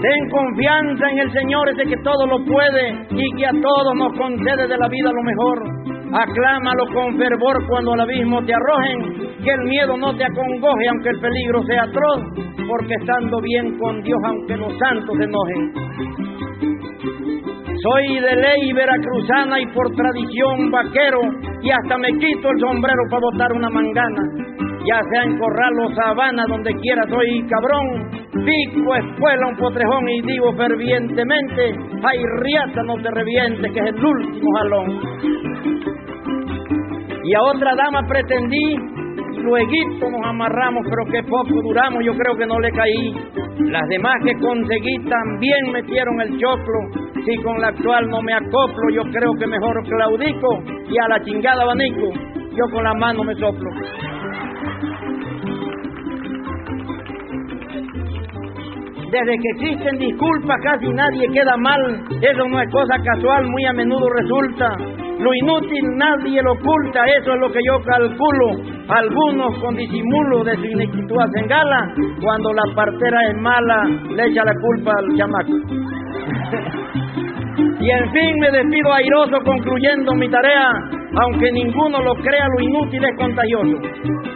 Ten confianza en el Señor, ese que todo lo puede y que a todos nos concede de la vida lo mejor. Aclámalo con fervor cuando al abismo te arrojen, que el miedo no te acongoje aunque el peligro sea atroz, porque estando bien con Dios aunque los santos se enojen. Soy de ley veracruzana y por tradición vaquero y hasta me quito el sombrero para botar una mangana. Ya sea en corral o sabana, donde quiera soy cabrón. Pico, escuela, un potrejón y digo fervientemente, ay riata no te reviente que es el último jalón. Y a otra dama pretendí Luego nos amarramos, pero qué poco duramos, yo creo que no le caí. Las demás que conseguí también metieron el choclo. Si con la actual no me acoplo, yo creo que mejor claudico y a la chingada abanico, yo con la mano me soplo. Desde que existen disculpas casi nadie queda mal. Eso no es cosa casual, muy a menudo resulta. Lo inútil nadie lo oculta, eso es lo que yo calculo. Algunos con disimulo de su ineptitud hacen gala. Cuando la partera es mala, le echa la culpa al chamaco. y en fin me despido airoso concluyendo mi tarea. Aunque ninguno lo crea, lo inútil es contagioso.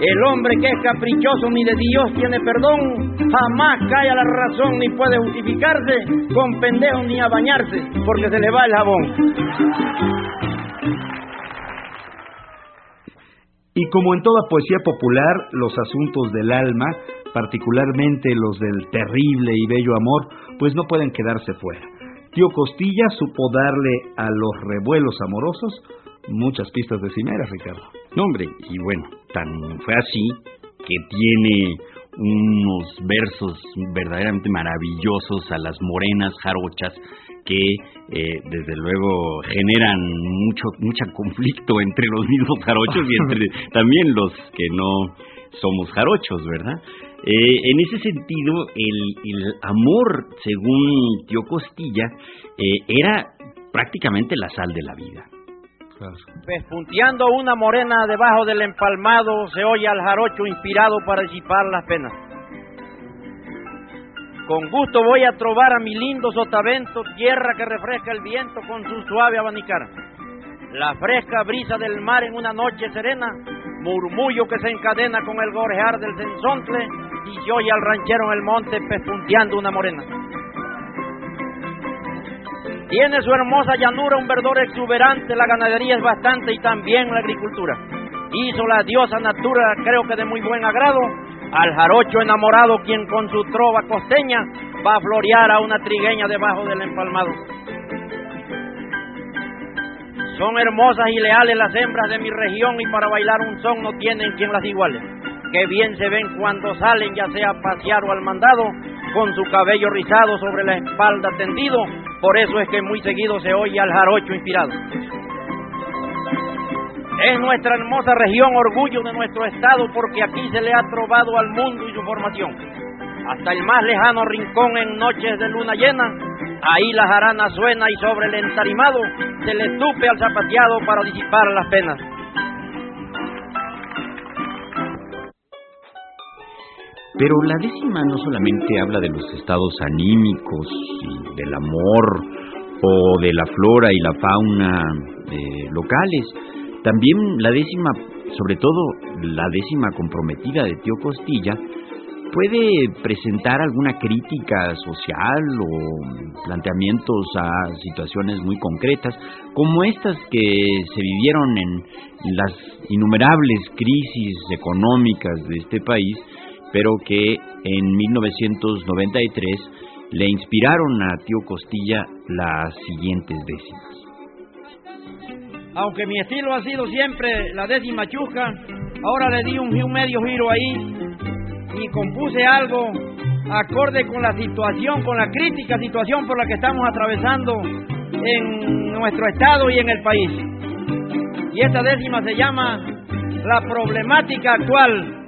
El hombre que es caprichoso ni de Dios tiene perdón, jamás cae a la razón ni puede justificarse con pendejos ni a bañarse, porque se le va el jabón. Y como en toda poesía popular, los asuntos del alma, particularmente los del terrible y bello amor, pues no pueden quedarse fuera. Tío Costilla supo darle a los revuelos amorosos muchas pistas de cimeras, Ricardo. No, hombre, y bueno, tan fue así que tiene unos versos verdaderamente maravillosos a las morenas jarochas que eh, desde luego generan mucho mucho conflicto entre los mismos jarochos y entre también los que no somos jarochos, ¿verdad? Eh, en ese sentido, el, el, amor, según Tío Costilla, eh, era prácticamente la sal de la vida. Pespunteando una morena debajo del empalmado, se oye al jarocho inspirado para disipar las penas. Con gusto voy a trobar a mi lindo sotavento, tierra que refresca el viento con su suave abanicar. La fresca brisa del mar en una noche serena, murmullo que se encadena con el gorjear del censontle, y yo y al ranchero en el monte pespunteando una morena. Tiene su hermosa llanura un verdor exuberante, la ganadería es bastante y también la agricultura. Hizo la diosa natura, creo que de muy buen agrado, al jarocho enamorado quien con su trova costeña va a florear a una trigueña debajo del empalmado. Son hermosas y leales las hembras de mi región y para bailar un son no tienen quien las iguale. Que bien se ven cuando salen, ya sea a pasear o al mandado, con su cabello rizado sobre la espalda tendido. Por eso es que muy seguido se oye al jarocho inspirado. Es nuestra hermosa región orgullo de nuestro estado porque aquí se le ha trovado al mundo y su formación. Hasta el más lejano rincón en noches de luna llena, ahí la jarana suena y sobre el entarimado se le tupe al zapateado para disipar las penas. Pero la décima no solamente habla de los estados anímicos y del amor o de la flora y la fauna eh, locales, también la décima, sobre todo la décima comprometida de Tío Costilla, puede presentar alguna crítica social o planteamientos a situaciones muy concretas, como estas que se vivieron en las innumerables crisis económicas de este país pero que en 1993 le inspiraron a Tío Costilla las siguientes décimas. Aunque mi estilo ha sido siempre la décima chuja, ahora le di un, un medio giro ahí y compuse algo acorde con la situación, con la crítica situación por la que estamos atravesando en nuestro estado y en el país. Y esta décima se llama La problemática actual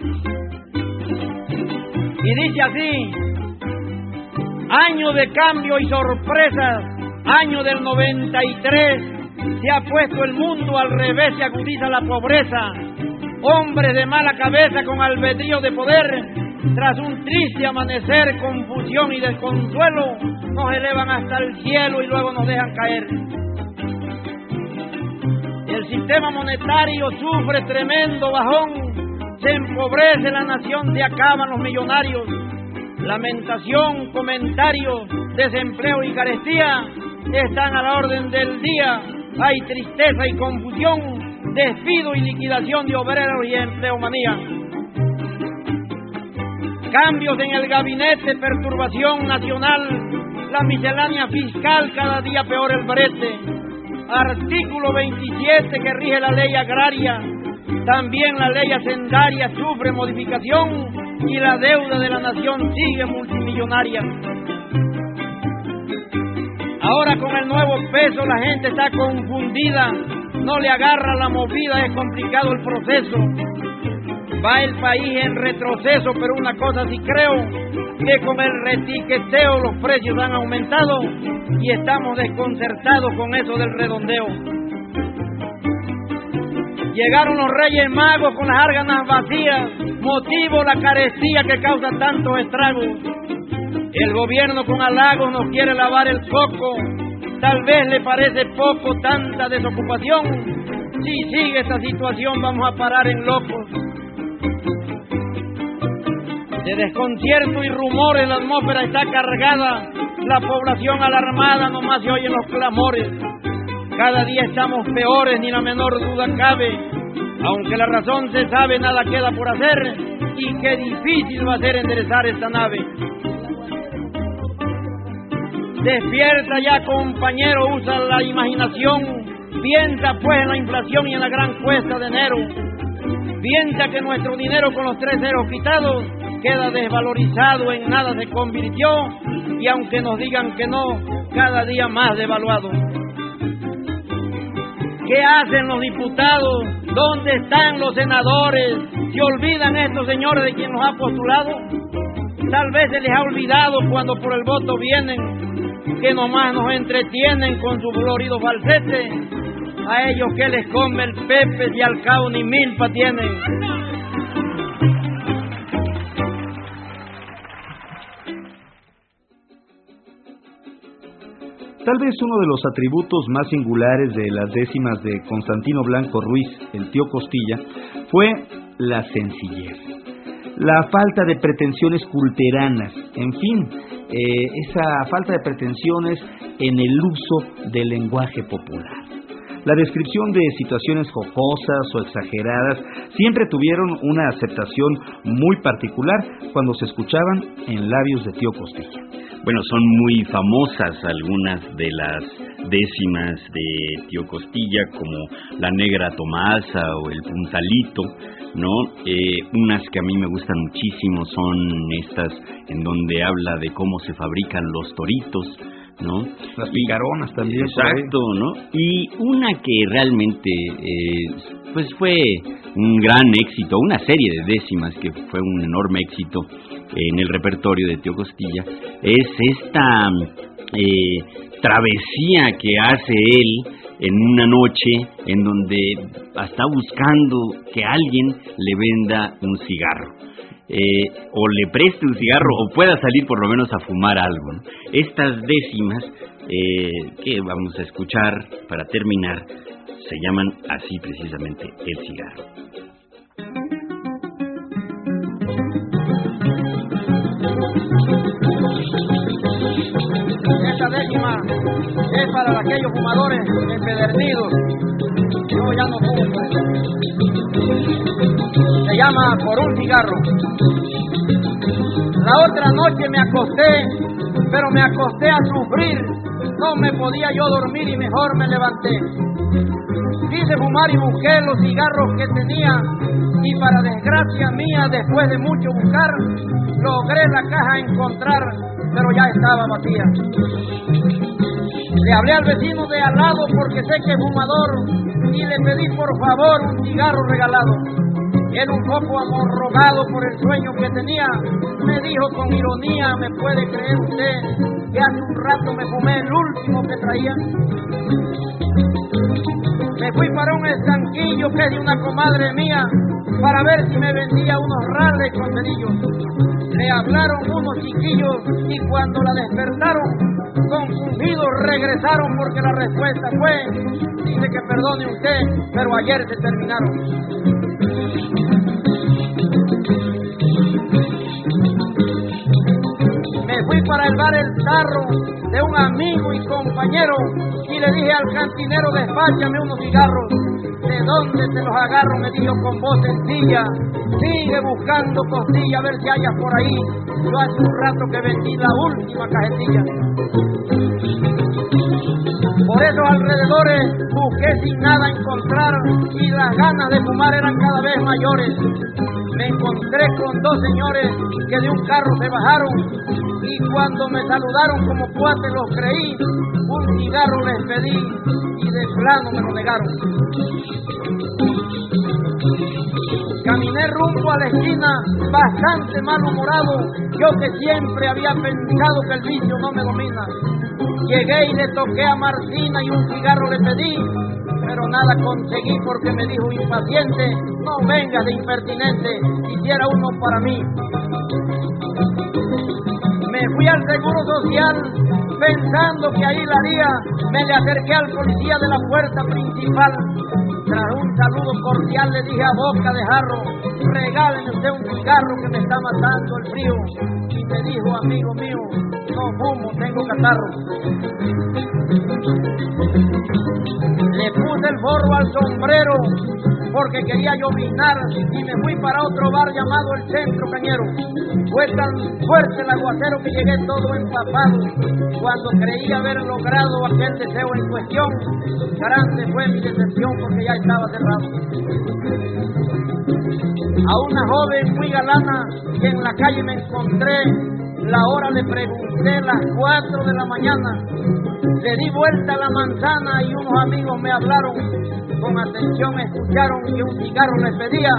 y dice así, año de cambio y sorpresas, año del 93, se ha puesto el mundo al revés y agudiza la pobreza. Hombres de mala cabeza con albedrío de poder, tras un triste amanecer, confusión y desconsuelo, nos elevan hasta el cielo y luego nos dejan caer. El sistema monetario sufre tremendo bajón se empobrece la nación, se acaban los millonarios. Lamentación, comentarios, desempleo y carestía están a la orden del día. Hay tristeza y confusión, despido y liquidación de obreros y empleomanía. Cambios en el gabinete, perturbación nacional, la miscelánea fiscal, cada día peor el brete. Artículo 27 que rige la ley agraria, también la ley hacendaria sufre modificación y la deuda de la nación sigue multimillonaria. Ahora con el nuevo peso la gente está confundida, no le agarra la movida, es complicado el proceso. Va el país en retroceso, pero una cosa sí creo, que con el retiqueteo los precios han aumentado y estamos desconcertados con eso del redondeo. Llegaron los reyes magos con las árganas vacías, motivo la carestía que causa tantos estragos. El gobierno con halagos nos quiere lavar el coco, tal vez le parece poco tanta desocupación. Si sigue esta situación vamos a parar en locos. De desconcierto y rumores la atmósfera está cargada, la población alarmada nomás se oyen los clamores. Cada día estamos peores, ni la menor duda cabe. Aunque la razón se sabe, nada queda por hacer. Y qué difícil va a ser enderezar esta nave. Despierta ya, compañero, usa la imaginación. Piensa pues en la inflación y en la gran cuesta de enero. Piensa que nuestro dinero con los tres ceros quitados queda desvalorizado, en nada se convirtió. Y aunque nos digan que no, cada día más devaluado. ¿Qué hacen los diputados? ¿Dónde están los senadores? ¿Se olvidan estos señores de quien nos ha postulado? Tal vez se les ha olvidado cuando por el voto vienen, que nomás nos entretienen con su florido falsete. A ellos que les come el pepe y al cabo ni milpa tienen. Tal vez uno de los atributos más singulares de las décimas de Constantino Blanco Ruiz, el tío Costilla, fue la sencillez, la falta de pretensiones culteranas, en fin, eh, esa falta de pretensiones en el uso del lenguaje popular. La descripción de situaciones jocosas o exageradas siempre tuvieron una aceptación muy particular cuando se escuchaban en labios de tío Costilla. Bueno, son muy famosas algunas de las décimas de Tío Costilla, como La Negra Tomasa o El Puntalito, ¿no? Eh, unas que a mí me gustan muchísimo son estas en donde habla de cómo se fabrican los toritos, ¿no? Las picaronas también. Exacto, ¿no? Y una que realmente, eh, pues fue un gran éxito, una serie de décimas que fue un enorme éxito en el repertorio de Tío Costilla, es esta eh, travesía que hace él en una noche en donde está buscando que alguien le venda un cigarro. Eh, o le preste un cigarro o pueda salir por lo menos a fumar algo. Estas décimas eh, que vamos a escuchar para terminar se llaman así precisamente el cigarro. Esta décima es para aquellos fumadores empedernidos. Yo ya no fumo. Se llama por un cigarro. La otra noche me acosté, pero me acosté a sufrir. No me podía yo dormir y mejor me levanté. Quise fumar y busqué los cigarros que tenía y para desgracia mía, después de mucho buscar, logré la caja encontrar, pero ya estaba vacía. Le hablé al vecino de al lado porque sé que es fumador y le pedí por favor un cigarro regalado. Él un poco amorrogado por el sueño que tenía, me dijo con ironía, ¿me puede creer usted que hace un rato me fumé el último que traía? Me fui para un estanquillo que es de una comadre mía para ver si me vendía unos rales con. Le hablaron unos chiquillos y cuando la despertaron, confundidos regresaron porque la respuesta fue, dice que perdone usted, pero ayer se terminaron. Me fui para el bar El Tarro de un amigo y compañero y le dije al cantinero, despáchame unos cigarros. ¿De dónde te los agarro? Me dijo con voz sencilla. Sigue buscando costilla a ver si hayas por ahí. Yo hace un rato que vendí la última cajetilla. Por esos alrededores busqué sin nada encontrar y las ganas de fumar eran cada vez mayores. Me encontré con dos señores que de un carro se bajaron y cuando me saludaron como cuate los creí, un cigarro les pedí y de plano me lo negaron. Rumbo a la esquina, bastante malhumorado, yo que siempre había pensado que el vicio no me domina. Llegué y le toqué a Martina y un cigarro le pedí, pero nada conseguí porque me dijo impaciente, no vengas de impertinente, quisiera uno para mí. Me fui al Seguro Social pensando que ahí la haría, me le acerqué al policía de la puerta principal. Tras un saludo cordial le dije a boca de jarro, regáleme usted un cigarro que me está matando el frío. Y me dijo, amigo mío, no fumo, tengo catarro. Le puse el forro al sombrero porque quería llovinar y me fui para otro bar llamado el Centro Cañero. Fue tan fuerte el aguacero que llegué todo empapado. Cuando creí haber logrado aquel deseo en cuestión, grande fue mi decepción porque ya estaba cerrado. A una joven muy galana que en la calle me encontré, la hora le pregunté las cuatro de la mañana. Le di vuelta a la manzana y unos amigos me hablaron. Con atención escucharon que un cigarro les pedía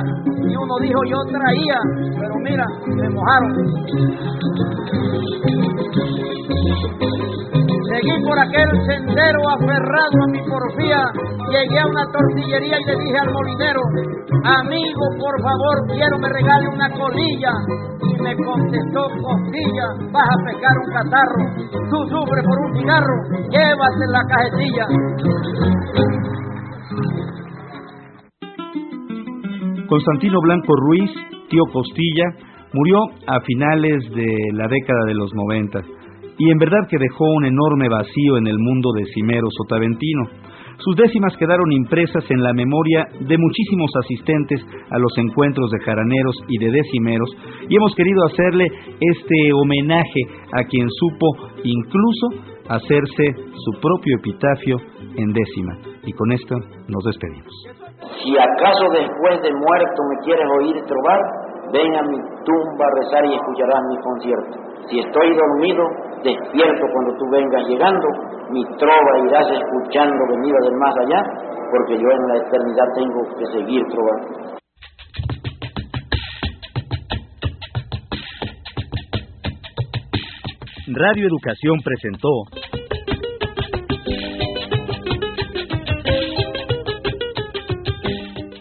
y uno dijo yo traía, pero mira, me mojaron. Seguí por aquel sendero aferrado a mi porfía, llegué a una tortillería y le dije al molinero, amigo, por favor, quiero me regale una colilla. Y me contestó, costilla, vas a pescar un catarro, tú sufres por un cigarro, llévate la cajetilla. Constantino Blanco Ruiz, tío Costilla, murió a finales de la década de los 90 y en verdad que dejó un enorme vacío en el mundo decimero sotaventino. Sus décimas quedaron impresas en la memoria de muchísimos asistentes a los encuentros de jaraneros y de decimeros y hemos querido hacerle este homenaje a quien supo incluso hacerse su propio epitafio en décima. Y con esto nos despedimos. Si acaso después de muerto me quieres oír trobar, ven a mi tumba a rezar y escucharás mi concierto. Si estoy dormido, despierto cuando tú vengas llegando, mi trova irás escuchando venida del más allá, porque yo en la eternidad tengo que seguir trovando. Radio Educación presentó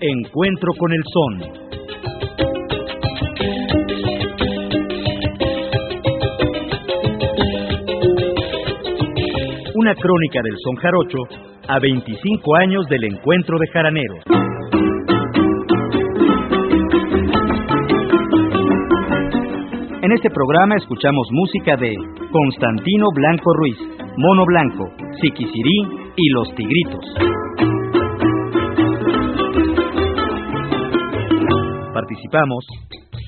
Encuentro con el Son. Una crónica del son jarocho a 25 años del encuentro de jaraneros. En este programa escuchamos música de Constantino Blanco Ruiz, Mono Blanco, Siquisirí y Los Tigritos. Participamos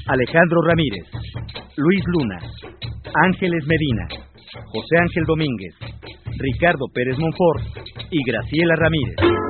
Alejandro Ramírez, Luis Luna, Ángeles Medina, José Ángel Domínguez, Ricardo Pérez Monfort y Graciela Ramírez.